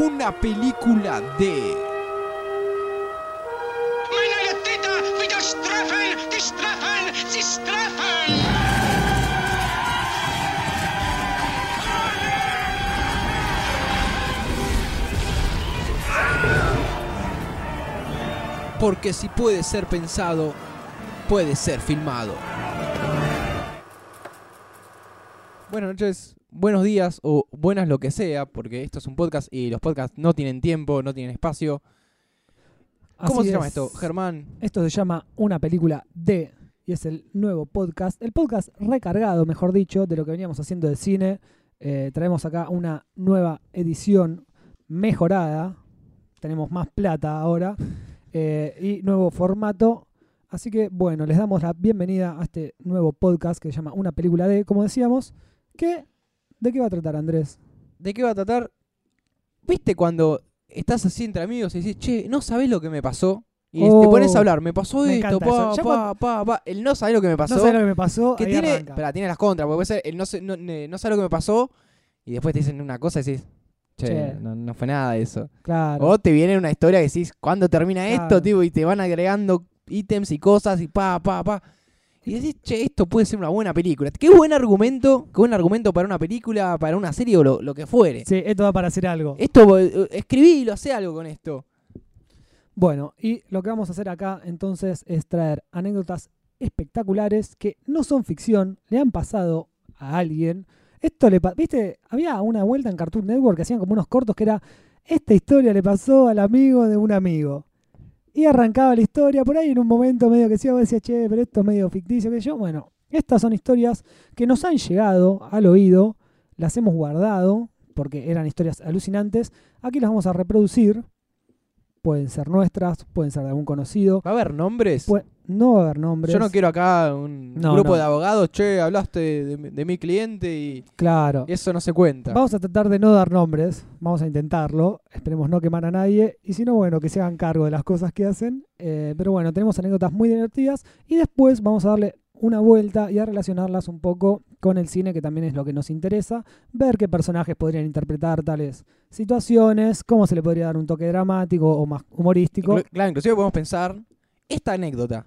una película de... Porque si puede ser pensado, puede ser filmado. Buenas noches, buenos días o buenas lo que sea, porque esto es un podcast y los podcasts no tienen tiempo, no tienen espacio. ¿Cómo Así se llama es. esto, Germán? Esto se llama Una película de, y es el nuevo podcast, el podcast recargado, mejor dicho, de lo que veníamos haciendo de cine. Eh, traemos acá una nueva edición mejorada, tenemos más plata ahora, eh, y nuevo formato. Así que bueno, les damos la bienvenida a este nuevo podcast que se llama Una película de, como decíamos, que ¿de qué va a tratar Andrés? ¿De qué va a tratar? ¿Viste cuando estás así entre amigos y decís, che, no sabés lo que me pasó? Y te Oh, pones a hablar, me pasó me esto, pa, pa, pa, pa. El no sabe lo que me pasó. No sé lo que me pasó, que tiene, pero tiene las contras, porque puede ser el no, sé- no, no sabe lo que me pasó y después te dicen una cosa y decís, che, Che. No, no fue nada de eso. Claro. O te viene una historia que decís, ¿cuándo termina Claro. esto, tipo? Y te van agregando ítems y cosas y pa, pa, pa. Y decís, che, esto puede ser una buena película. Qué buen argumento, qué buen argumento para una película, para una serie o lo, lo que fuere. Sí, esto va para hacer algo. Esto, eh, escribilo, hace algo con esto. Bueno, y lo que vamos a hacer acá entonces es traer anécdotas espectaculares que no son ficción, le han pasado a alguien. Esto le ¿viste? Había una vuelta en Cartoon Network que hacían como unos cortos que era esta historia le pasó al amigo de un amigo. Y arrancaba la historia por ahí en un momento medio que sí, vos decías, che, pero esto es medio ficticio, que yo, bueno, estas son historias que nos han llegado al oído, las hemos guardado porque eran historias alucinantes. Aquí las vamos a reproducir. Pueden ser nuestras, pueden ser de algún conocido. ¿Va a haber nombres? Pu- no va a haber nombres. Yo no quiero acá un No, grupo no. de abogados, che, hablaste de, de- de mi cliente y Claro. eso no se cuenta. Vamos a tratar de no dar nombres. Vamos a intentarlo. Esperemos no quemar a nadie. Y si no, bueno, que se hagan cargo de las cosas que hacen. Eh, pero bueno, tenemos anécdotas muy divertidas. Y después vamos a darle una vuelta y a relacionarlas un poco con el cine, que también es lo que nos interesa. Ver qué personajes podrían interpretar tales situaciones, cómo se le podría dar un toque dramático o más humorístico. Inclu- claro, inclusive podemos pensar, esta anécdota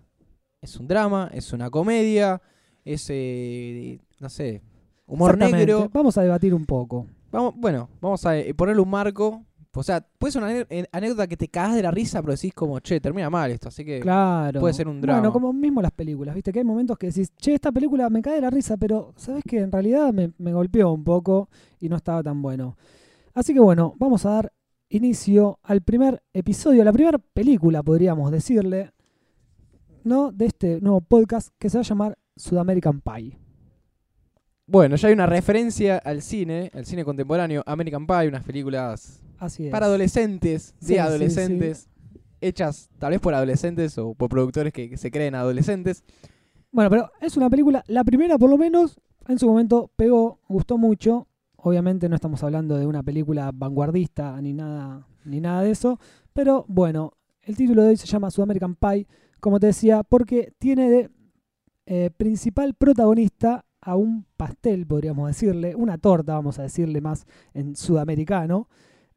es un drama, es una comedia, es, eh, no sé, humor negro. Vamos a debatir un poco. Vamos, bueno, vamos a eh, ponerle un marco. O sea, puede ser una eh, anécdota que te cagas de la risa, pero decís como, che, termina mal esto, así que... Claro. puede ser un drama. Bueno, como mismo las películas, viste que hay momentos que decís, che, esta película me cae de la risa, pero sabes que en realidad me, me golpeó un poco y no estaba tan bueno. Así que bueno, vamos a dar inicio al primer episodio, a la primera película, podríamos decirle, ¿no? De este nuevo podcast que se va a llamar Sudamerican Pie. Bueno, ya hay una referencia al cine, al cine contemporáneo, American Pie, unas películas Así es. para adolescentes, de Sí, sí, adolescentes, hechas tal vez por adolescentes o por productores que, que se creen adolescentes. Bueno, pero es una película, la primera por lo menos, en su momento pegó, gustó mucho. Obviamente no estamos hablando de una película vanguardista ni nada, ni nada de eso. Pero bueno, el título de hoy se llama Sudamerican Pie, como te decía, porque tiene de eh, principal protagonista a un pastel, podríamos decirle, una torta, vamos a decirle más en sudamericano.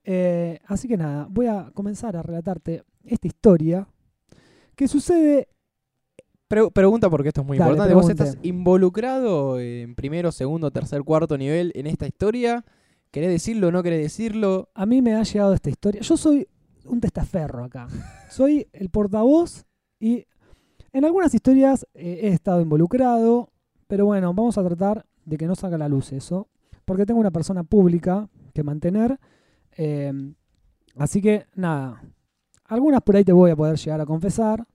Eh, así que nada, voy a comenzar a relatarte esta historia que sucede Pre- pregunta porque esto es muy Dale, importante. ¿Vos pregunte. estás involucrado en primero, segundo, tercer, cuarto nivel en esta historia? ¿Querés decirlo o no querés decirlo? A mí me ha llegado esta historia. Yo soy un testaferro acá. Soy el portavoz y en algunas historias eh, he estado involucrado, pero bueno, vamos a tratar de que no salga a la luz eso, porque tengo una persona pública que mantener. Eh, así que nada, algunas por ahí te voy a poder llegar a confesar,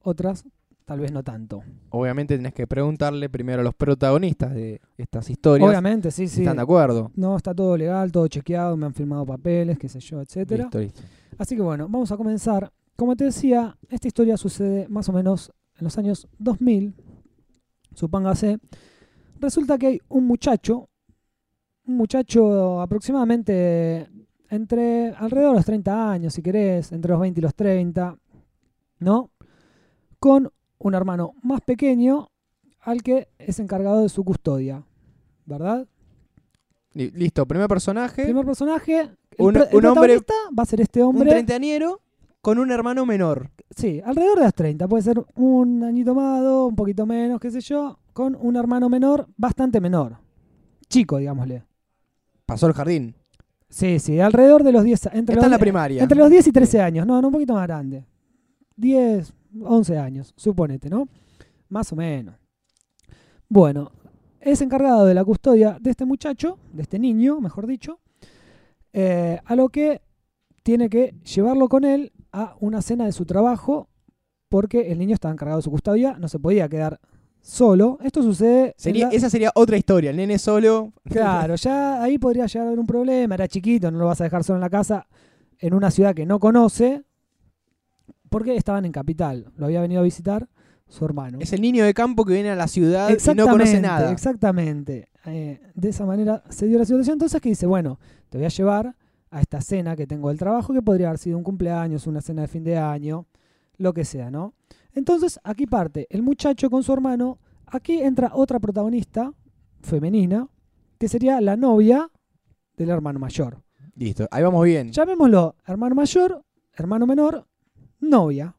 otras tal vez no tanto. Obviamente tenés que preguntarle primero a los protagonistas de estas historias Obviamente, sí, sí. están de acuerdo. No, está todo legal, todo chequeado, me han firmado papeles, qué sé yo, etcétera. Listo, listo. Así que bueno, vamos a comenzar. Como te decía, esta historia sucede más o menos en los años 2000, supóngase. Resulta que hay un muchacho, un muchacho aproximadamente entre alrededor de los 30 años, si querés, entre los 20 y los 30, ¿no? Con un hermano más pequeño al que es encargado de su custodia, ¿verdad? Li- Listo, primer personaje, Primer personaje, el, Un- el un hombre- protagonista va a ser este un hombre. treintañero con un hermano menor. Sí, alrededor de las 30. Puede ser un añito más, un poquito menos, qué sé yo, con un hermano menor, bastante menor. Chico, digámosle. Pasó el jardín. Sí, sí, alrededor de los 10 entre Está en la los, primaria. entre los 10 y 13 años. No, no, un poquito más grande. 10, 11 años, suponete, ¿no? Más o menos. Bueno, es encargado de la custodia de este muchacho, de este niño, mejor dicho, eh, a lo que tiene que llevarlo con él a una cena de su trabajo porque el niño estaba encargado de su custodia, no se podía quedar solo. Esto sucede... en Sería, la- Esa sería otra historia. El nene solo. Claro, ya ahí podría llegar a haber un problema. Era chiquito, no lo vas a dejar solo en la casa, en una ciudad que no conoce, porque estaban en capital. Lo había venido a visitar su hermano. Es el niño de campo que viene a la ciudad y no conoce nada. Exactamente. Eh, de esa manera se dio la situación. Entonces que dice, bueno, te voy a llevar a esta cena que tengo del trabajo, que podría haber sido un cumpleaños, una cena de fin de año, lo que sea, ¿no? Entonces aquí parte el muchacho con su hermano. Aquí entra otra protagonista femenina, que sería la novia del hermano mayor. Listo, ahí vamos bien. Llamémoslo hermano mayor, hermano menor, novia.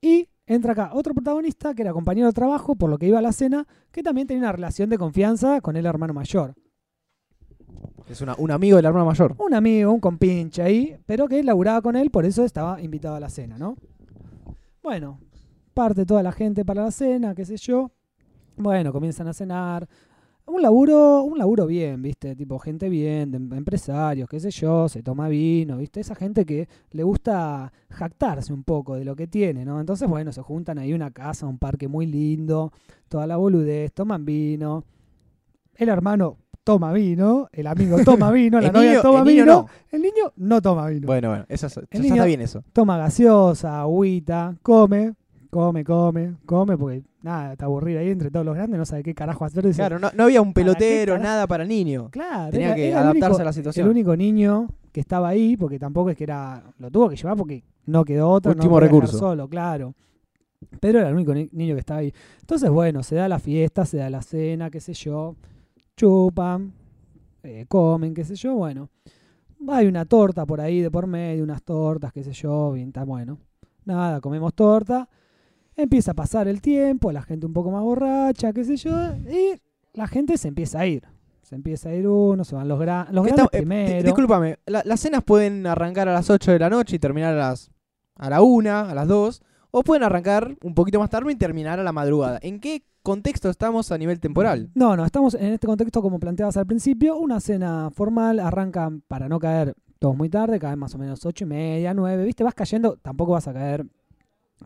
Y entra acá otro protagonista que era compañero de trabajo, por lo que iba a la cena, que también tenía una relación de confianza con el hermano mayor. Es una- un amigo del hermano mayor. Un amigo, un compinche ahí, pero que laburaba con él, por eso estaba invitado a la cena, ¿no? Bueno, parte toda la gente para la cena, qué sé yo. Bueno, comienzan a cenar. Un laburo, un laburo bien, ¿viste? Tipo gente bien, de em- empresarios, qué sé yo, se toma vino, ¿viste? Esa gente que le gusta jactarse un poco de lo que tiene, ¿no? Entonces, bueno, se juntan ahí una casa, un parque muy lindo, toda la boludez, toman vino. El hermano toma vino, el amigo toma vino, la El novia niño- toma el vino, no. el niño no toma vino. Bueno, bueno, eso, es- ya niño- está bien eso. Toma gaseosa, agüita, come, come, come, come, porque nada, está aburrido ahí entre todos los grandes, no sabe qué carajo hacer. dice, Claro, no, no había un ¿Para qué pelotero, nada para niño. Claro, Tenía era- que era adaptarse único- a la situación. El único niño que estaba ahí, porque tampoco es que era. Lo tuvo que llevar porque no quedó otro. Último recurso. solo, claro. Pero era el único ni- niño que estaba ahí. Entonces, bueno, se da la fiesta, se da la cena, qué sé yo. Chupan, eh, comen, qué sé yo. Bueno, hay una torta por ahí de por medio, unas tortas, qué sé yo. Bien, está bueno. Nada, comemos torta. Empieza a pasar el tiempo, la gente un poco más borracha, qué sé yo. Y la gente se empieza a ir. Se empieza a ir uno, se van los, gran- los ¿Qué grandes está- eh, primero. discúlpame, la- las cenas pueden arrancar a las 8 de la noche y terminar a las a la 1, a las 2, o pueden arrancar un poquito más tarde y terminar a la madrugada. ¿En qué contexto estamos a nivel temporal? No, no, estamos en este contexto como planteabas al principio, una cena formal, arranca para no caer todos muy tarde, caen más o menos ocho y media, nueve, viste, vas cayendo, tampoco vas a caer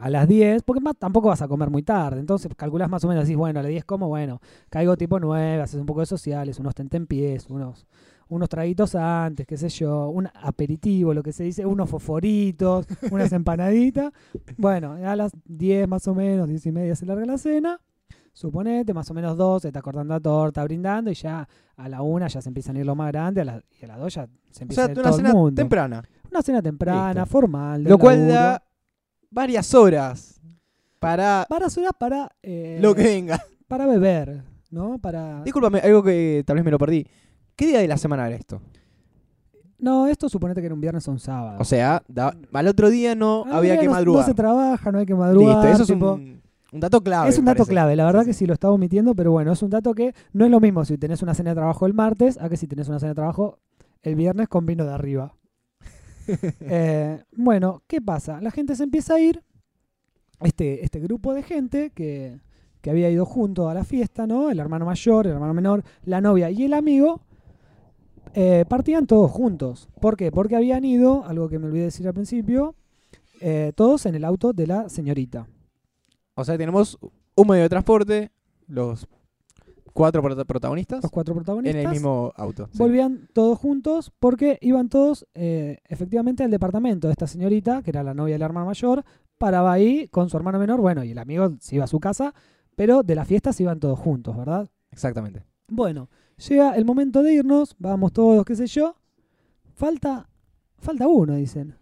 a las 10, porque más tampoco vas a comer muy tarde, entonces calculás más o menos, decís, bueno, a las 10 como, bueno, caigo tipo 9, haces un poco de sociales, unos tentempiés, unos, unos traguitos antes, qué sé yo, un aperitivo, lo que se dice, unos fosforitos, unas empanaditas, bueno, a las 10 más o menos, 10 y media se larga la cena, Suponete, más o menos dos, se está cortando la torta, brindando, y ya a la una ya se empiezan a ir lo más grande, a la, y a las dos ya se O empieza sea, a ir una todo el cena mundo. temprana. Una cena temprana, Listo. formal. Lo cual laburo. da varias horas para Varias horas para, eh, lo que venga. para beber, ¿no? Para... Discúlpame, algo que tal vez me lo perdí. ¿Qué día de la semana era esto? No, esto suponete que era un viernes o un sábado. O sea, da- al otro día no había que madrugar. No se trabaja, no hay que madrugar. Listo, eso es un, un dato clave. Es un dato parece. clave, la verdad que sí lo estaba omitiendo, pero bueno, es un dato que no es lo mismo si tenés una cena de trabajo el martes a que si tenés una cena de trabajo el viernes con vino de arriba. Eh, bueno, ¿qué pasa? La gente se empieza a ir, este, este grupo de gente que, que había ido junto a la fiesta, ¿no? El hermano mayor, el hermano menor, la novia y el amigo, eh, partían todos juntos. ¿Por qué? Porque habían ido, algo que me olvidé decir al principio, eh, todos en el auto de la señorita. O sea, tenemos un medio de transporte, los cuatro prota- protagonistas, Los cuatro en protagonistas. el mismo auto. sí. Volvían todos juntos porque iban todos eh, efectivamente al departamento de esta señorita, que era la novia del hermano mayor, paraba ahí con su hermano menor, bueno, y el amigo se iba a su casa, pero de la fiesta se iban todos juntos, ¿verdad? Exactamente. Bueno, llega el momento de irnos, vamos todos, qué sé yo, falta, falta uno, dicen.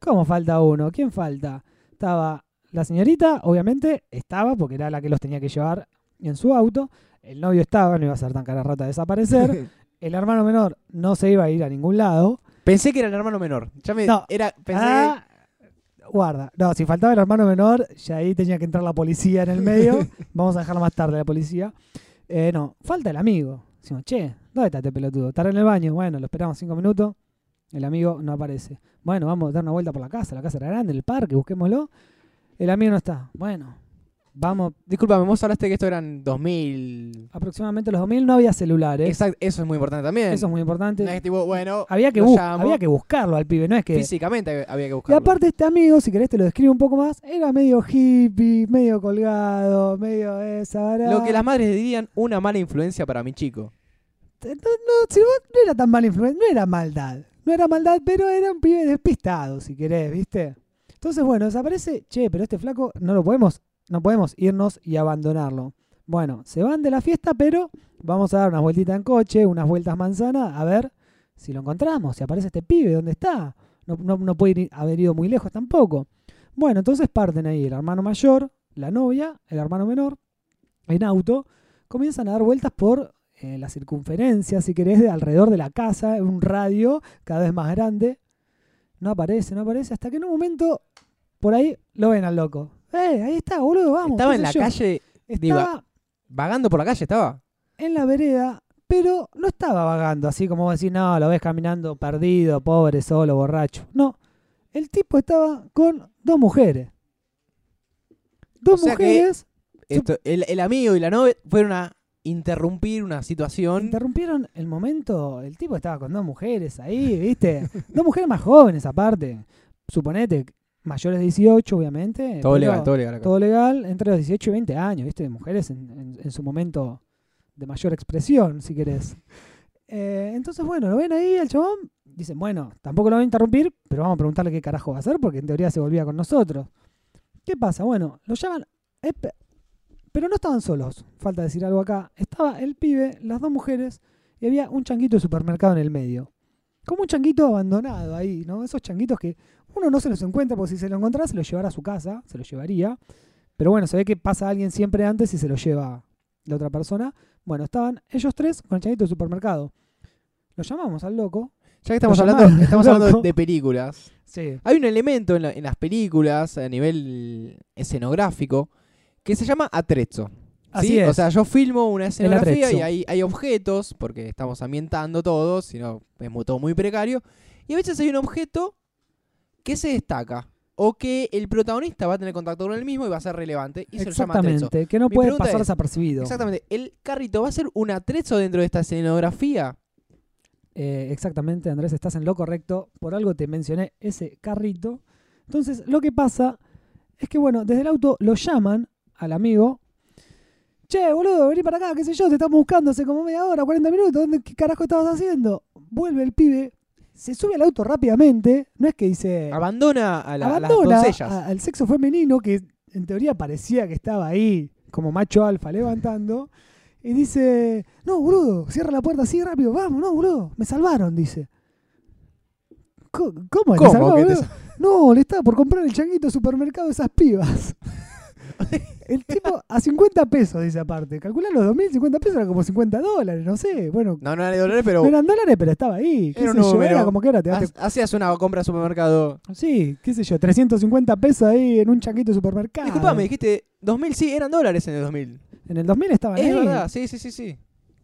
¿Cómo falta uno? ¿Quién falta? Estaba la señorita, obviamente estaba, porque era la que los tenía que llevar en su auto, el novio estaba, no iba a ser tan cara rata de desaparecer, El hermano menor no se iba a ir a ningún lado. Pensé que era el hermano menor. Ya me No. era pensé Ah, guarda. No, si faltaba el hermano menor, ya ahí tenía que entrar la policía en el medio. Vamos a dejarlo más tarde, la policía. Eh, no, falta el amigo. Decimos, che, ¿dónde está este pelotudo? ¿Estará en el baño? Bueno, lo esperamos cinco minutos. El amigo no aparece. Bueno, vamos a dar una vuelta por la casa. La casa era grande, el parque, busquémoslo. El amigo no está. Bueno, vamos. Disculpame, vos hablaste que esto eran 2000. Aproximadamente los 2000 no había celulares. Exacto, eso es muy importante también. Eso es muy importante. No es tipo, bueno, había, que lo bus- llamo. había que buscarlo al pibe, no es que... físicamente había que Y buscarlo. aparte este amigo, si querés te lo describo un poco más, era medio hippie, medio colgado, medio esa, ¿verdad? Lo que las madres dirían, una mala influencia para mi chico. No, no, si vos- no era tan mala influencia, no era maldad. No era maldad, pero era un pibe despistado, si querés, ¿viste? Entonces, bueno, desaparece, che, pero este flaco no lo podemos, no podemos irnos y abandonarlo. Bueno, se van de la fiesta, pero vamos a dar unas vueltitas en coche, unas vueltas manzana, a ver si lo encontramos, si aparece este pibe, ¿dónde está? No, no, puede haber ido muy lejos tampoco. Bueno, entonces parten ahí el hermano mayor, la novia, el hermano menor, en auto, comienzan a dar vueltas por eh, la circunferencia, si querés, de alrededor de la casa, un radio cada vez más grande. No aparece, no aparece, hasta que en un momento por ahí lo ven al loco. ¡Eh, ahí está, boludo, vamos! Estaba en la yo. calle, digo, Estaba vagando por la calle, estaba. en la vereda, pero no estaba vagando, así como vos decís, no, lo ves caminando perdido, pobre, solo, borracho. No, el tipo estaba con dos mujeres. Dos O sea que- mujeres Esto, el, el amigo y la novia fueron a interrumpir una situación. interrumpieron el momento. El tipo estaba con dos mujeres ahí, ¿viste? dos mujeres más jóvenes, aparte. Suponete, mayores de 18, obviamente. todo legal, todo legal. acá. todo legal, entre los 18 y 20 años, ¿viste? Mujeres en, en- en su momento de mayor expresión, si querés. Eh, entonces, bueno, lo ven ahí, el chabón. Dicen, bueno, tampoco lo van a interrumpir, pero vamos a preguntarle qué carajo va a hacer, porque en teoría se volvía con nosotros. ¿Qué pasa? Bueno, lo llaman. eh, pe- pero no estaban solos, falta decir algo acá. Estaba el pibe, las dos mujeres, y había un changuito de supermercado en el medio. Como un changuito abandonado ahí, ¿no? Esos changuitos que uno no se los encuentra, porque si se lo encontrara se lo llevara a su casa, se lo llevaría. Pero bueno, se ve que pasa alguien siempre antes y se lo lleva la otra persona. Bueno, estaban ellos tres con el changuito de supermercado. Lo llamamos al loco. Ya que estamos hablando, llamaron, estamos hablando loco. de, películas. Sí. Hay un elemento en, la- en las películas a nivel escenográfico que se llama atrezzo. Así ¿sí? es. O sea, yo filmo una escenografía y hay, hay objetos, porque estamos ambientando todo, si no es todo muy precario. Y a veces hay un objeto que se destaca. O que el protagonista va a tener contacto con el mismo y va a ser relevante. Y se lo llama. Exactamente, que no Mi puede pasar es- desapercibido. Exactamente. ¿El carrito va a ser un atrezzo dentro de esta escenografía? Eh, exactamente, Andrés, estás en lo correcto. Por algo te mencioné ese carrito. Entonces, lo que pasa es que, bueno, desde el auto lo llaman al amigo. Che, boludo, vení para acá, qué sé yo, te estamos buscando hace como media hora, 40 minutos. ¿Dónde, ¿Qué carajo estabas haciendo? Vuelve el pibe, se sube al auto rápidamente. No es que dice. Abandona a, la- a las doncellas. a- al sexo femenino que en teoría parecía que estaba ahí como macho alfa levantando y dice, no, boludo, cierra la puerta así rápido, vamos, no, boludo, me salvaron, dice. ¿Cómo? ¿Te ¿Cómo salvó, que te? No, le estaba por comprar el changuito supermercado de esas pibas. El tipo a 50 pesos, dice aparte. Calcular los 2.000, 50 pesos era como 50 dólares, no sé. Bueno, No, no era de dólares, pero no eran dólares, pero estaba ahí. ¿Qué Era un sé yo? Era como que era, te hacías una compra de supermercado. Sí, qué sé yo, 350 pesos ahí en un changuito de supermercado. Disculpame, dijiste 2000, sí, eran dólares en el 2000. En el 2000 estaban Es ahí. verdad, sí, sí, sí, sí.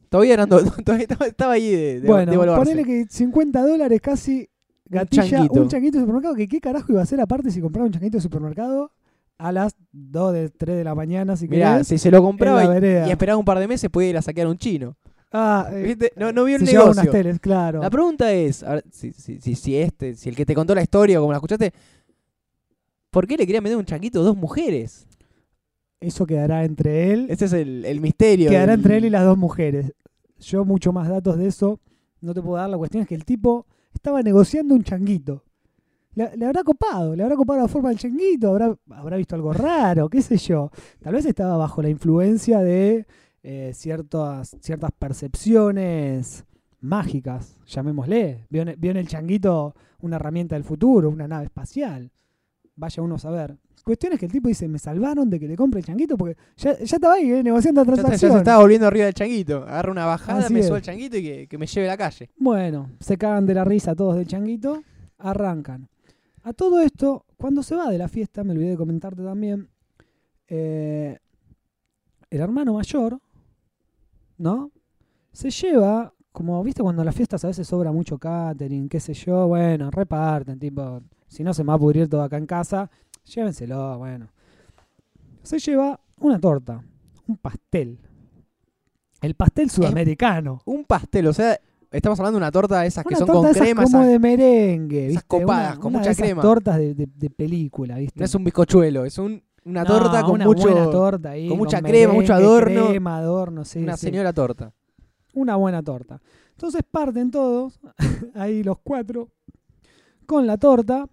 Todavía eran todavía estaba, ahí de, de, bueno, de ponele que 50 dólares casi gatilla un changuito. changuito. de supermercado. Que qué carajo iba a hacer aparte si compraba un changuito de supermercado a las 2 de 3 de la mañana, si Mirá, querés? si se lo compraba y, esperaba un par de meses, podía ir a saquear a un chino. Ah, eh, ¿Viste? No, no vio el negocio. unas teles, claro. La pregunta es, a ver, si, si, si, si este, si el que te contó la historia como la escuchaste, ¿por qué le quería meter un changuito a dos mujeres? Eso quedará entre él. Ese es el, el misterio. Quedará del- entre él y las dos mujeres. Yo mucho más datos de eso no te puedo dar. La cuestión es que el tipo estaba negociando un changuito. Le, le habrá copado, le habrá copado la forma del changuito, habrá, habrá visto algo raro, qué sé yo. Tal vez estaba bajo la influencia de eh, ciertas, ciertas percepciones mágicas, llamémosle. Vio en, vio en el changuito una herramienta del futuro, una nave espacial. Vaya uno a saber. Cuestión es que el tipo dice, me salvaron de que le compre el changuito porque ya, ya estaba ahí, eh, negociando la Ya, está- ya transacción. se estaba volviendo arriba del changuito. Agarra una bajada, Así me sube el changuito y que, que me lleve a la calle. Bueno, se cagan de la risa todos del changuito, arrancan. A todo esto, cuando se va de la fiesta, me olvidé de comentarte también, eh, el hermano mayor, ¿no? Se lleva, como viste cuando en las fiestas a veces sobra mucho catering, qué sé yo, bueno, reparten, tipo, si no se me va a pudrir todo acá en casa, llévenselo, bueno. Se lleva una torta, un pastel. El pastel sudamericano. Un pastel, o sea, estamos hablando de una torta de esas que Una son torta con esas crema. como esa- de merengue, esas ¿viste? copadas, Una- con una mucha de esas crema. tortas de, de- de película, ¿viste? No es un bizcochuelo, es un- una No, torta con una mucho. buena torta ahí, con mucha crema, mucho adorno. crema, adorno, sí, una sí. señora torta. Una buena torta. Entonces parten todos, ahí los cuatro, con la torta.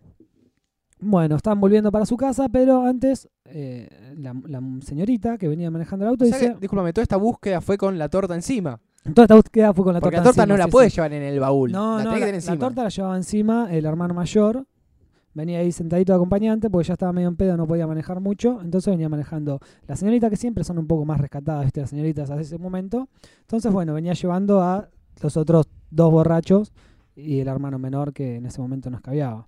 Bueno, están volviendo para su casa, pero antes eh, la, la señorita que venía manejando el auto O sea dice, que, discúlpame, toda esta búsqueda fue con la torta encima. Toda esta búsqueda fue con la Porque torta la torta encima, no la sí, puedes sí. llevar en el baúl. No, la no, tenés que la, tener la encima. torta la llevaba encima el hermano mayor. Venía ahí sentadito de acompañante porque ya estaba medio en pedo, no podía manejar mucho. Entonces venía manejando la señorita, que siempre son un poco más rescatadas, ¿viste? Las señoritas a ese momento. Entonces, bueno, venía llevando a los otros dos borrachos y el hermano menor que en ese momento nos caviaba.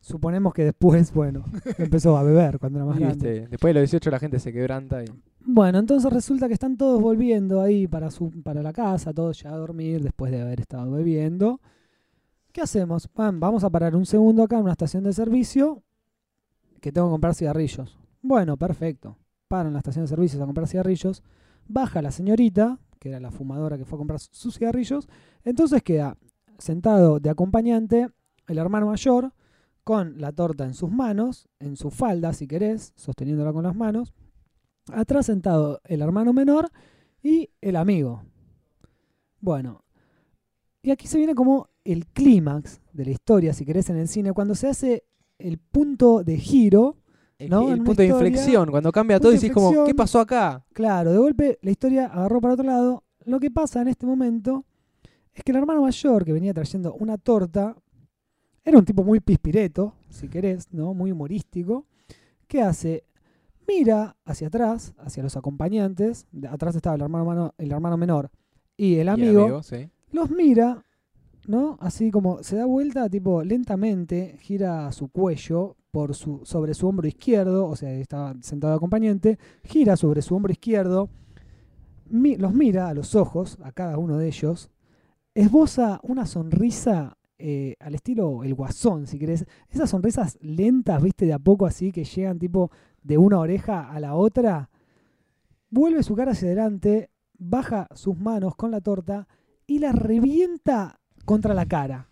Suponemos que después, bueno, empezó a beber cuando era más Y, grande. viste, después de los 18 la gente se quebranta y. Bueno, entonces resulta que están todos volviendo ahí para, su, para la casa, todos ya a dormir después de haber estado bebiendo. ¿Qué hacemos? Vamos a parar un segundo acá en una estación de servicio que tengo que comprar cigarrillos. Bueno, perfecto. Paran en la estación de servicios a comprar cigarrillos. Baja la señorita, que era la fumadora que fue a comprar su- sus cigarrillos. Entonces queda sentado de acompañante el hermano mayor con la torta en sus manos, en su falda, si querés, sosteniéndola con las manos. Atrás sentado el hermano menor y el amigo. Bueno, y aquí se viene como el clímax de la historia, si querés, en el cine, cuando se hace el punto de giro. El, No, punto de inflexión, cuando cambia todo y decís como. ¿qué pasó acá? Claro, de golpe la historia agarró para otro lado. Lo que pasa en este momento es que el hermano mayor que venía trayendo una torta era un tipo muy pispireto, si querés, ¿no? Muy humorístico. ¿Qué hace? Mira hacia atrás, hacia los acompañantes. de- atrás estaba el hermano, mano- el hermano menor y el Y el amigo. sí. Los mira, ¿no? Así como se da vuelta, tipo, lentamente, gira su cuello por su, sobre su hombro izquierdo, o sea, estaba sentado de acompañante, gira sobre su hombro izquierdo, mi- los mira a los ojos, a cada uno de ellos, esboza una sonrisa eh, al estilo el guasón, si querés. Esas sonrisas lentas, viste, de a poco así, que llegan tipo de una oreja a la otra. Vuelve su cara hacia adelante, baja sus manos con la torta y la revienta contra la cara.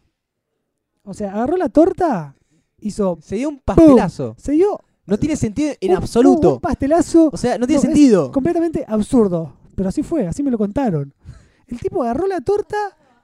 O sea, agarró la torta, hizo. Se dio un pastelazo. Se dio. No tiene sentido en un- absoluto. Un pastelazo O sea, no tiene No, es sentido. completamente absurdo. Pero así fue, así me lo contaron. El tipo agarró la torta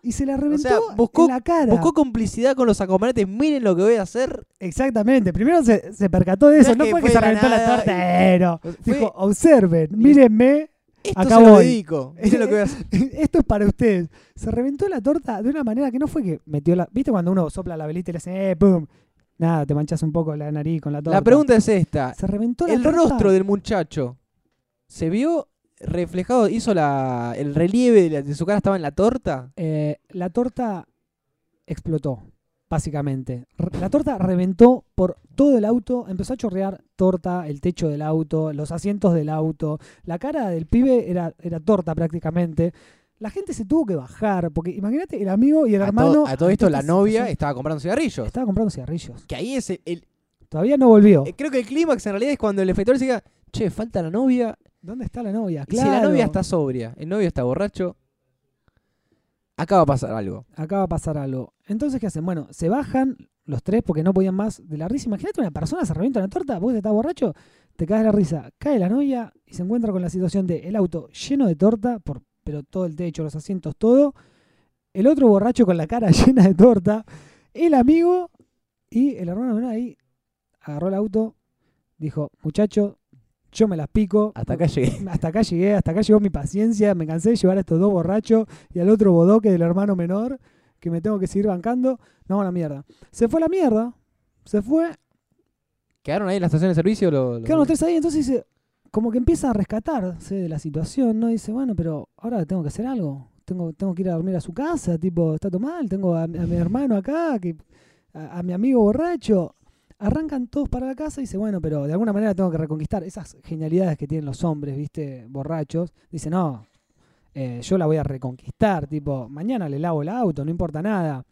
y se la reventó sea, buscó- en la cara. Buscó complicidad con los acompañantes. Miren lo que voy a hacer. Exactamente. Primero se, se percató de eso. es No fue que se reventó la torta. y- eh, no. Fue- Dijo, observen, mírenme. Esto Acá se lo voy. dedico. Miren lo que voy a hacer. Esto es para ustedes. Se reventó la torta de una manera que no fue que metió la. ¿Viste cuando uno sopla la velita y le hace, eh, pum? Nada, te manchas un poco la nariz con la torta. La pregunta es esta. Se reventó la El torta. rostro del muchacho se vio reflejado, hizo la, el relieve de, la- de su cara estaba en la torta. Eh, la torta explotó, básicamente. La torta reventó por todo el auto, empezó a chorrear torta, el techo del auto, los asientos del auto. La cara del pibe era, era torta prácticamente. La gente se tuvo que bajar, porque imagínate el amigo y el a, hermano. to- a todo esto, la novia estaba comprando cigarrillos. estaba comprando cigarrillos. Que ahí es el, el- Todavía no volvió. eh, creo que el clímax en realidad es cuando el efector se diga, che, falta la novia. ¿Dónde está la novia? Y si la Claro. novia está sobria, el novio está borracho, acá va a pasar algo. acá va a pasar algo. Entonces, ¿qué hacen? Bueno, se bajan los tres porque no podían más de la risa. Imagínate una persona se revienta una torta, vos estás borracho, te caes la risa, cae la novia y se encuentra con la situación de el auto lleno de torta, por, pero todo el techo, los asientos, todo. El otro borracho con la cara llena de torta, el amigo y el hermano menor ahí agarró el auto, dijo, muchacho, yo me las pico. Hasta acá llegué. Hasta acá llegué, hasta acá llegó mi paciencia, me cansé de llevar a estos dos borrachos y al otro bodoque del hermano menor que me tengo que seguir bancando. No, a la mierda. Se fue a la mierda, se fue. ¿Quedaron ahí en la estación de servicio? Lo, lo- Quedaron los tres ahí, entonces dice, como que empieza a rescatarse de la situación, ¿no? Dice, bueno, pero ahora tengo que hacer algo. Tengo, tengo que ir a dormir a su casa, tipo, está todo mal, tengo a, a mi hermano acá, que, a, a mi amigo borracho. Arrancan todos para la casa y dice, bueno, pero de alguna manera tengo que reconquistar esas genialidades que tienen los hombres, ¿viste? Borrachos. Dice, no, eh, yo la voy a reconquistar, tipo, mañana le lavo el auto, no importa nada.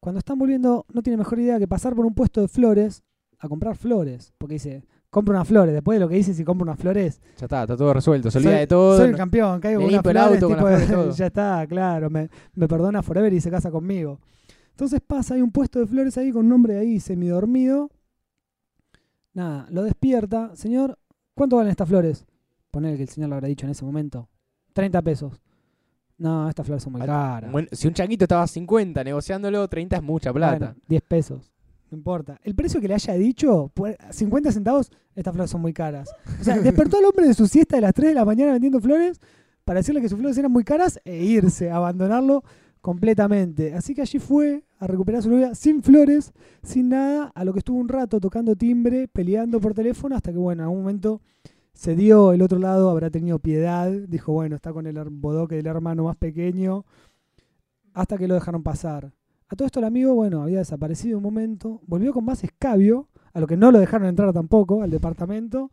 Cuando están volviendo, no tiene mejor idea que pasar por un puesto de flores a comprar flores. Porque dice, compra unas flores. Después de lo que dice, si compra unas flores, Ya está, está todo resuelto. Se olvida de todo. soy el campeón, caigo con unas flores, auto tipo, ya está, claro, me, me perdona forever y se casa conmigo. Entonces pasa, hay un puesto de flores ahí con un hombre ahí semidormido. Nada, lo despierta. Señor, ¿cuánto valen estas flores? Poner que el señor lo habrá dicho en ese momento. 30 pesos. No, estas flores son muy caras. Bueno, si un changuito estaba a 50 negociándolo, 30 es mucha plata. Bueno, 10 pesos. No importa. El precio que le haya dicho, pues, 50 centavos, estas flores son muy caras. O sea, despertó al hombre de su siesta de las 3 de la mañana vendiendo flores para decirle que sus flores eran muy caras e irse, abandonarlo completamente. Así que allí fue a recuperar su novia sin flores, sin nada, a lo que estuvo un rato tocando timbre, peleando por teléfono, hasta que, bueno, en algún momento se dio el otro lado, habrá tenido piedad, dijo, bueno, está con el bodoque del hermano más pequeño, hasta que lo dejaron pasar. A todo esto el amigo, bueno, había desaparecido un momento, volvió con más escabio, a lo que no lo dejaron entrar tampoco al departamento,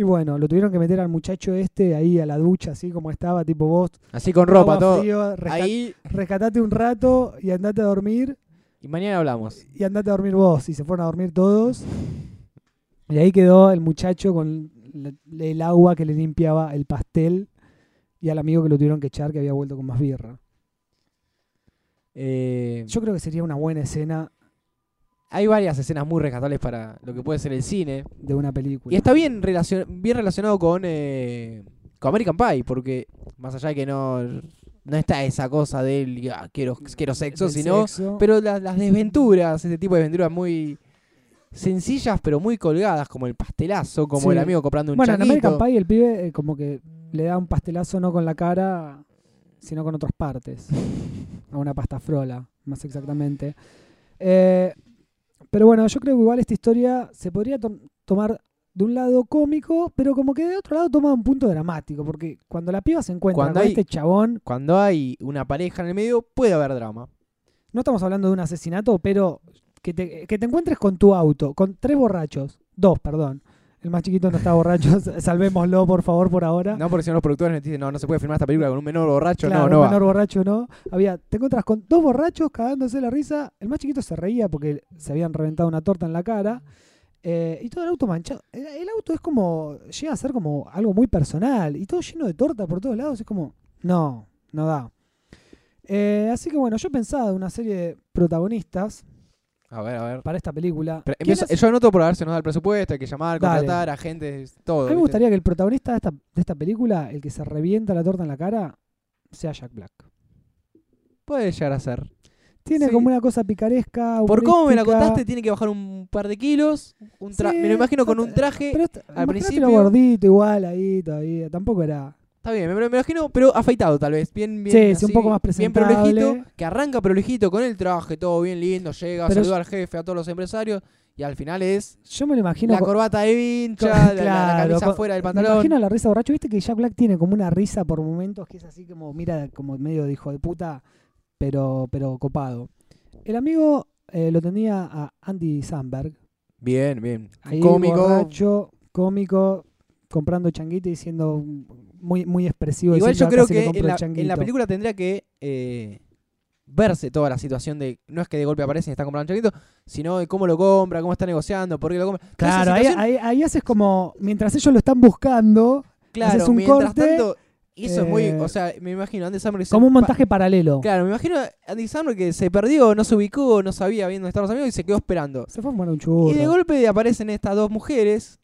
y bueno, lo tuvieron que meter al muchacho este ahí a la ducha, así como estaba, tipo vos, Así con ropa, todo. frío, Ahí. rescatate un rato y andate a dormir, Y mañana hablamos. y andate a dormir vos, y se fueron a dormir todos. Y ahí quedó el muchacho con el agua que le limpiaba el pastel, y al amigo que lo tuvieron que echar, que había vuelto con más birra. Eh, Yo creo que sería una buena escena hay varias escenas muy rescatables para lo que puede ser el cine. de una película. Y está bien, relacion- bien relacionado con, eh, con American Pie, porque más allá de que no, no está esa cosa del "Ah, quiero, quiero sexo, Del sino. sexo. Pero la- las desventuras, este tipo de desventuras muy sencillas, pero muy colgadas, como el pastelazo, como Sí. el amigo comprando un bueno, en. American Pie el pibe eh, como que le da un pastelazo no con la cara, sino con otras partes. A una pasta frola, más exactamente. Eh, pero bueno, yo creo que igual esta historia se podría to- tomar de un lado cómico, pero como que de otro lado toma un punto dramático, porque cuando la piba se encuentra Cuando con hay- este chabón, Cuando hay una pareja en el medio, puede haber drama. no estamos hablando de un asesinato, pero que te, que te encuentres con tu auto, con tres borrachos, dos, perdón. El más chiquito no está borracho, salvémoslo por favor por ahora. No, porque si no los productores nos dicen, no, no se puede filmar esta película con un menor borracho, Claro, no, no un va. menor borracho no. Había, te encuentras con dos borrachos cagándose la risa. El más chiquito se reía porque se habían reventado una torta en la cara. eh, y todo el auto manchado. El, el auto es como, llega a ser como algo muy personal. Y todo lleno de torta por todos lados. Es como, no, no da. Eh, así que bueno, yo pensaba de una serie de protagonistas A ver, a ver. para esta película. Pero ¿Quién empiezo- es? yo anoto por a ver si nos da el presupuesto, hay que llamar, Dale. contratar, agentes, todo. A mí me ¿viste? gustaría que el protagonista de esta, de esta película, el que se revienta la torta en la cara, sea Jack Black. Puede llegar a ser. Tiene Sí. como una cosa picaresca. Por cómo me la humorística. contaste, tiene que bajar un par de kilos. Un tra- Sí, me lo imagino con un traje. Pero est- al imagínatelo principio- gordito igual ahí todavía. Tampoco era. Está bien, me, me imagino, pero afeitado tal vez. Bien, bien. Sí, sí, un así, poco más Bien presentable. prolijito. Que arranca prolijito con el traje, todo bien lindo. Llega, Pero saluda al jefe, a todos los empresarios. Y al final es Yo me lo imagino. la con- corbata de vincha, con- la- la, la claro, camisa con- fuera del Me pantalón. imagino la risa borracho. Viste que Jack Black tiene como una risa por momentos que es así como, mira, como medio de hijo de puta, pero, pero copado. El amigo eh, lo tenía a Andy Samberg. Bien, bien. Ahí Cómico. borracho, cómico, comprando changuito y siendo muy, muy expresivo. Igual yo creo "Acá se le que en la, en changuito". la película tendría que eh, verse toda la situación de. No es que de golpe aparece y está comprando un changuito, sino de cómo lo compra, cómo está negociando, por qué lo compra. Claro, ahí, ahí, ahí haces como, mientras ellos lo están buscando, claro, haces un mientras corte, tanto. Y eso es muy. eh, O sea, me imagino Andy Samberg. como un pa- montaje paralelo. Claro, me imagino Andy Samberg que se perdió, no se ubicó, no sabía bien dónde estaban los amigos y se quedó esperando. Se fue a fumar un churro. Y de golpe aparecen estas dos mujeres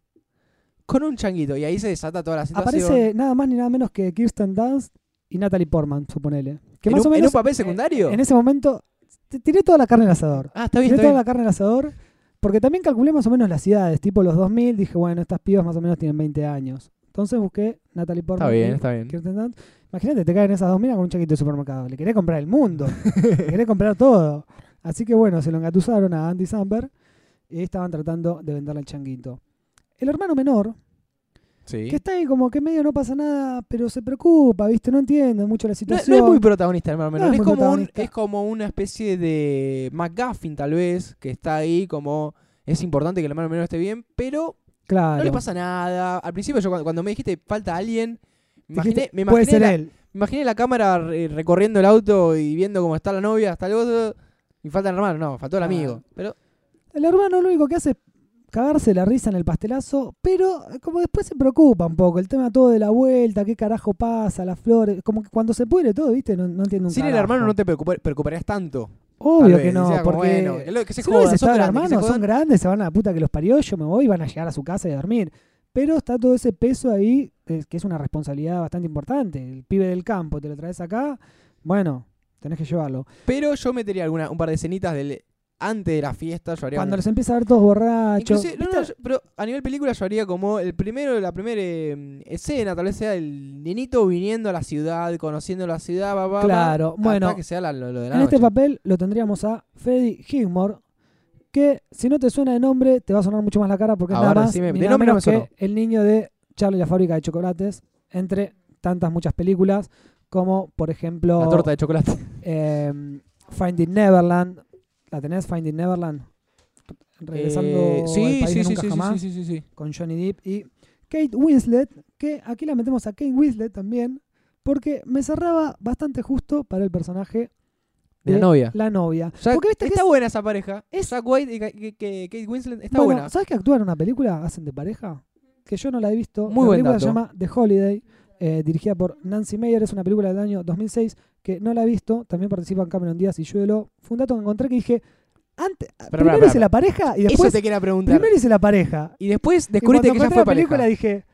con un changuito. Y ahí se desata toda la situación. Aparece nada más ni nada menos que Kirsten Dunst y Natalie Portman, suponele. Que ¿En más un- o en un papel eh, secundario? En ese momento, tiré toda la carne al asador. Ah, está bien, Tiré está toda bien. la carne al asador. Porque también calculé más o menos las edades. Tipo los 2000, dije, bueno, estas pibas más o menos tienen 20 años. Entonces busqué Natalie Portman. Está bien, está bien. Kirsten Dunst. Imagínate, te caen esas dos minas con un chaquito de supermercado. Le querés comprar el mundo. Le querés comprar todo. Así que bueno, se lo engatusaron a Andy Samberg. y estaban tratando de venderle el changuito. El hermano menor, Sí. que está ahí como que medio no pasa nada, pero se preocupa, ¿viste? No entiende mucho la situación. no es muy protagonista, hermano menor. No es como un- es como una especie de McGuffin, tal vez, que está ahí como. Es importante que el hermano menor esté bien, pero claro. no le pasa nada. Al principio, yo cuando, cuando me dijiste falta alguien, me imaginé, me puede ser la, él. me imaginé la cámara re- recorriendo el auto y viendo cómo está la novia, hasta el otro. Y falta el hermano, no, faltó el Claro. amigo. Pero El hermano lo único que hace es cagarse la risa en el pastelazo, pero eh, como después se preocupa un poco. El tema todo de la vuelta, qué carajo pasa, las flores. Como que cuando se pudre todo, ¿viste? No, no entiendo un sin el hermano no te preocupa- preocuparías tanto. Obvio que no, porque... bueno, que lo- que se si no jodan, hubiese son estado el grandes, que se hermano, son jodan. grandes, se van a la puta que los parió, yo me voy y van a llegar a su casa y a dormir. Pero está todo ese peso ahí, eh, que es una responsabilidad bastante importante. El pibe del campo, te lo traes acá, bueno, tenés que llevarlo. Pero yo metería alguna, un par de escenitas del, antes de la fiesta. Yo haría Cuando un- los empieza a ver todos borrachos. Inclusive- no, ¿viste? no, yo- pero a nivel película yo haría como el primero, la primera eh, escena, tal vez sea el nenito viniendo a la ciudad, conociendo la ciudad, va, va, va, Claro, hasta bueno, que sea la- lo, lo de la En este papel lo tendríamos a Freddie Highmore, que si no te suena de nombre, te va a sonar mucho más la cara porque es Ahora nada más ni de nada nombre no menos me que el niño de Charlie la fábrica de chocolates, entre tantas muchas películas, como por ejemplo La torta de chocolate. eh, Finding Neverland. ¿La tenés, Finding Neverland? Regresando Eh, al sí, país sí, de sí, nunca sí, sí, jamás, sí, sí, sí. con Johnny Depp y Kate Winslet, que aquí la metemos a Kate Winslet también, porque me cerraba bastante justo para el personaje De la novia. la novia. Porque viste que está es- buena esa pareja. es- Zack White y que- que Kate Winslet está bueno, buena. ¿sabes que actúan en una película? ¿Hacen de pareja? Que yo no la he visto. Muy la película se llama The Holiday, eh, dirigida por Nancy Meyer. Es una película del año 2006 que no la he visto. También participan Cameron Díaz y Yuelo. Fue un dato que encontré que dije, antes, primero hice la pareja y Eso después... te quería preguntar. Primero hice la pareja. Y después descubriste que ya fue la pareja. película dije,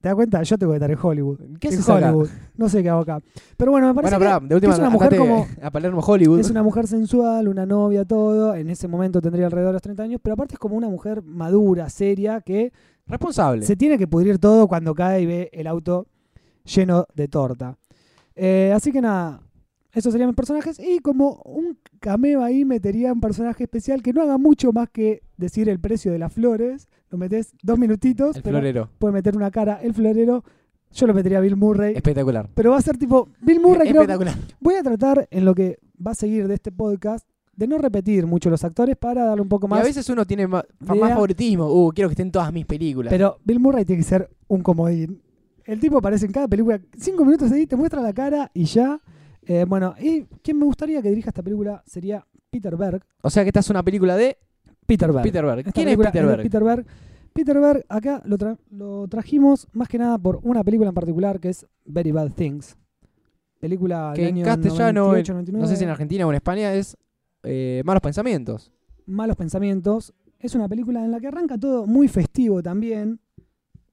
¿te das cuenta? Yo tengo que estar en Hollywood. ¿Qué acá? Hollywood. No sé qué hago acá. Pero bueno, me parece Bueno, que de última es una mujer como- a Palermo Hollywood. Es una mujer sensual, una novia, todo. En ese momento tendría alrededor de los 30 años, pero aparte es como una mujer madura, seria, que Responsable. se tiene que pudrir todo cuando cae y ve el auto lleno de torta. Eh, así que nada, esos serían mis personajes. Y como un cameo ahí metería un personaje especial que no haga mucho más que decir el precio de las flores. Lo metes dos minutitos, El pero florero. puede meter una cara el florero. Yo lo metería a Bill Murray. Espectacular. Pero va a ser tipo, Bill Murray creo, Espectacular. Voy a tratar en lo que va a seguir de este podcast de no repetir mucho los actores para darle un poco Y más. a veces uno tiene idea. más favoritismo. Uh, quiero que estén todas mis películas. Pero Bill Murray tiene que ser un comodín. El tipo aparece en cada película, cinco minutos ahí, te muestra la cara y ya. Eh, bueno, y quien me gustaría que dirija esta película sería Peter Berg. o sea que esta es una película de Peter Berg. Peter Berg. ¿Quién es Peter Berg? Peter Berg. Peter Berg, acá lo, tra- lo trajimos más que nada por una película en particular que es Very Bad Things. Película Que en castellano, 98, en- 99. no sé si en Argentina o en España, es eh, Malos Pensamientos. Malos Pensamientos. Es una película en la que arranca todo muy festivo también.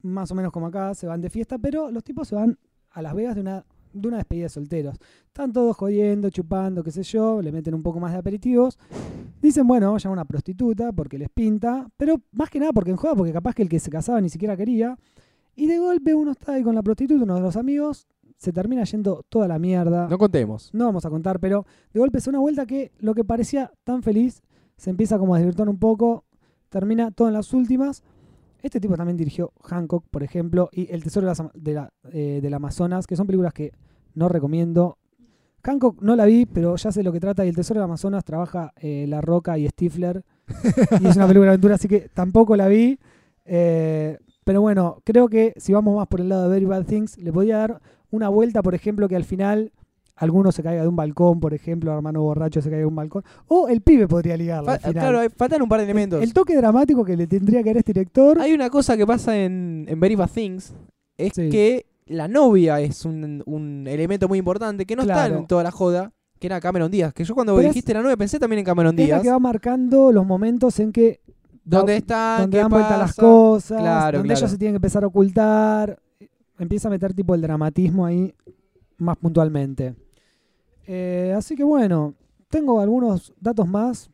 Más o menos como acá, se van de fiesta, pero los tipos se van a Las Vegas de una, de una despedida de solteros. Están todos jodiendo, chupando, qué sé yo, le meten un poco más de aperitivos. Dicen, bueno, vamos a llamar a una prostituta porque les pinta, pero más que nada porque en juega, porque capaz que el que se casaba ni siquiera quería. Y de golpe uno está ahí con la prostituta, uno de los amigos, se termina yendo toda la mierda No contemos. no vamos a contar, pero de golpe es una vuelta que lo que parecía tan feliz se empieza como a desvirtuar un poco, termina todo en las últimas. Este tipo también dirigió Hancock, por ejemplo, y El Tesoro de las Ama- de la- eh, del Amazonas, que son películas que no recomiendo. Hancock no la vi, pero ya sé lo que trata, y El Tesoro del Amazonas trabaja eh, La Roca y Stifler, y es una película de aventura, así que tampoco la vi. Eh, pero bueno, creo que si vamos más por el lado de Very Bad Things, le podía dar una vuelta, por ejemplo, que al final alguno se caiga de un balcón, por ejemplo, hermano borracho se caiga de un balcón, o el pibe podría ligarla Fa- al final. claro, faltan un par de elementos. el toque dramático que le tendría que dar este director. Hay una cosa que pasa en, en Very Bad Things, es Sí. que la novia es un, un elemento muy importante que no está en toda la joda, que era Cameron Díaz. Que yo cuando Pero es- dijiste la novia pensé también en Cameron es la Díaz. que va marcando los momentos en que ¿Dónde están? donde ¿Qué dan vuelta las cosas, Claro, donde claro. ellos se tienen que empezar a ocultar, empieza a meter tipo el dramatismo ahí más puntualmente. Eh, así que bueno, tengo algunos datos más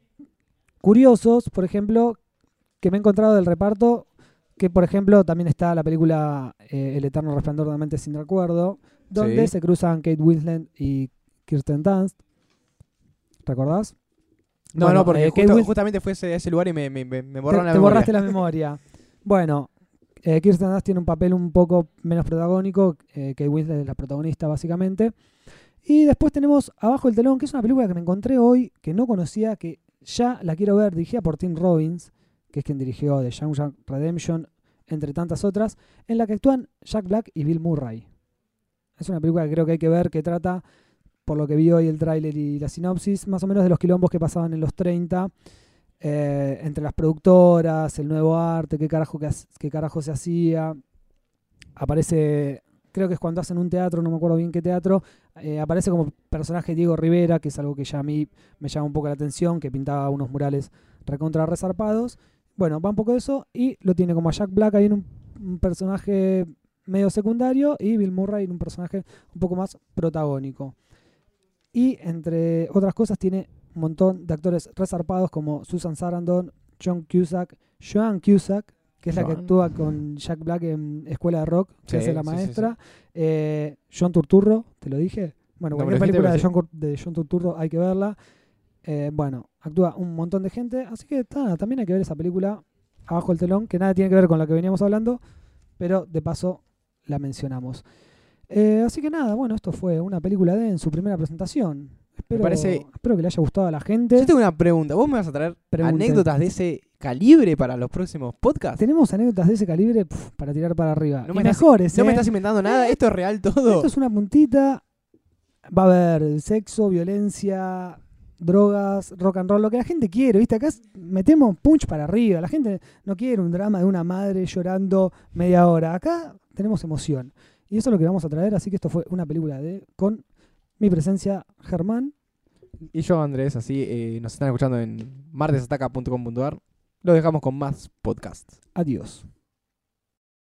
curiosos, por ejemplo, que me he encontrado del reparto, que por ejemplo también está la película eh, El Eterno Resplandor de una mente sin recuerdo, donde Sí. se cruzan Kate Winslet y Kirsten Dunst. ¿Recordás? No, Bueno, no, porque eh, Kate justo- justamente fue ese, ese lugar y me, me, te, la te memoria. borraste la memoria. Bueno, eh, Kirsten Dunst tiene un papel un poco menos protagónico, eh, que Winslet es la protagonista básicamente. Y después tenemos Abajo el telón, que es una película que me encontré hoy, que no conocía, que ya la quiero ver, dirigida por Tim Robbins, que es quien dirigió The Shawshank Redemption, entre tantas otras, en la que actúan Jack Black y Bill Murray. Es una película que creo que hay que ver, que trata, por lo que vi hoy el tráiler y la sinopsis, más o menos de los quilombos que pasaban en los 30, eh, entre las productoras, el nuevo arte, qué carajo, qué carajo se hacía. Aparece, creo que es cuando hacen un teatro, no me acuerdo bien qué teatro, eh, aparece como personaje Diego Rivera, que es algo que ya a mí me llama un poco la atención, que pintaba unos murales recontra resarpados. Bueno, va un poco de eso y lo tiene como a Jack Black ahí en un, un personaje medio secundario y Bill Murray en un personaje un poco más protagónico. Y entre otras cosas tiene un montón de actores resarpados como Susan Sarandon, John Cusack, Joan Cusack, que es la que actúa con Jack Black en Escuela de Rock, que Sí, hace la maestra. Eh, John Turturro, te lo dije. Bueno, No, cualquier película de John, Cur- de John Turturro hay que verla. Eh, bueno, actúa un montón de gente, así que ta, también hay que ver esa película abajo el telón, que nada tiene que ver con la que veníamos hablando, pero de paso la mencionamos. Eh, así que nada, bueno, esto fue una película de en su primera presentación. Espero, parece- espero que le haya gustado a la gente. Yo tengo una pregunta. ¿Vos me vas a traer Pregunten. anécdotas de ese calibre para los próximos podcasts? Tenemos anécdotas de ese calibre pf, para tirar para arriba. No y me estás- mejores, No me ¿eh? estás inventando nada. Esto es real todo. Esto es una puntita. Va a haber sexo, violencia, drogas, rock and roll, lo que la gente quiere, ¿viste? Acá metemos punch para arriba. La gente no quiere un drama de una madre llorando media hora. Acá tenemos emoción. Y eso es lo que vamos a traer, así que esto fue una película de con mi presencia Germán. Y yo, Andrés, así eh, nos están escuchando en martesataca.com.ar. Lo dejamos con más podcasts. Adiós.